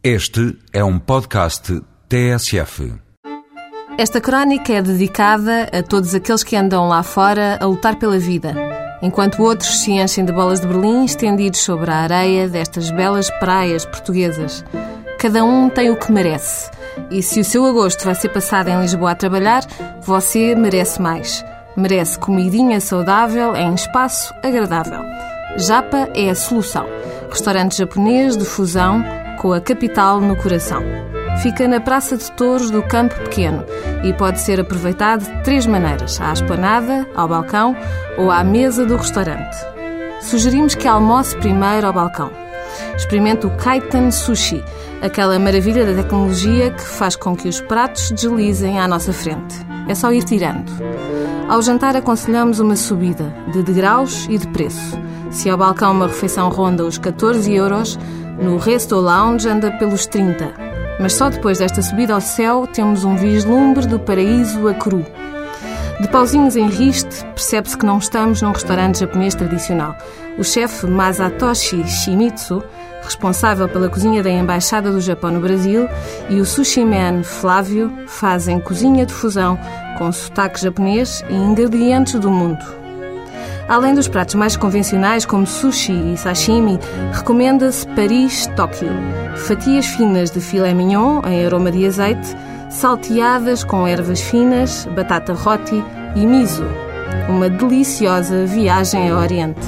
Este é um podcast TSF. Esta crónica é dedicada a todos aqueles que andam lá fora a lutar pela vida, enquanto outros se enchem de bolas de Berlim estendidos sobre a areia destas belas praias portuguesas. Cada um tem o que merece. E se o seu agosto vai ser passado em Lisboa a trabalhar, você merece mais. Merece comidinha saudável em espaço agradável. Japa é a solução. Restaurante japonês de fusão com a capital no coração. Fica na Praça de Touros do Campo Pequeno e pode ser aproveitado de três maneiras: à esplanada, ao balcão ou à mesa do restaurante. Sugerimos que almoce primeiro ao balcão. Experimente o Kaitan Sushi, aquela maravilha da tecnologia que faz com que os pratos deslizem à nossa frente. É só ir tirando. Ao jantar aconselhamos uma subida de degraus e de preço. Se ao balcão uma refeição ronda os 14 euros, no Resto Lounge anda pelos 30. Mas só depois desta subida ao céu temos um vislumbre do paraíso a cru. De pauzinhos em riste, percebe-se que não estamos num restaurante japonês tradicional. O chefe Masatoshi Shimizu, responsável pela cozinha da Embaixada do Japão no Brasil, e o sushi man Flávio fazem cozinha de fusão com sotaque japonês e ingredientes do mundo. Além dos pratos mais convencionais, como sushi e sashimi, recomenda-se Paris-Tóquio. Fatias finas de filé mignon em aroma de azeite, salteadas com ervas finas, batata roti e miso. Uma deliciosa viagem ao Oriente.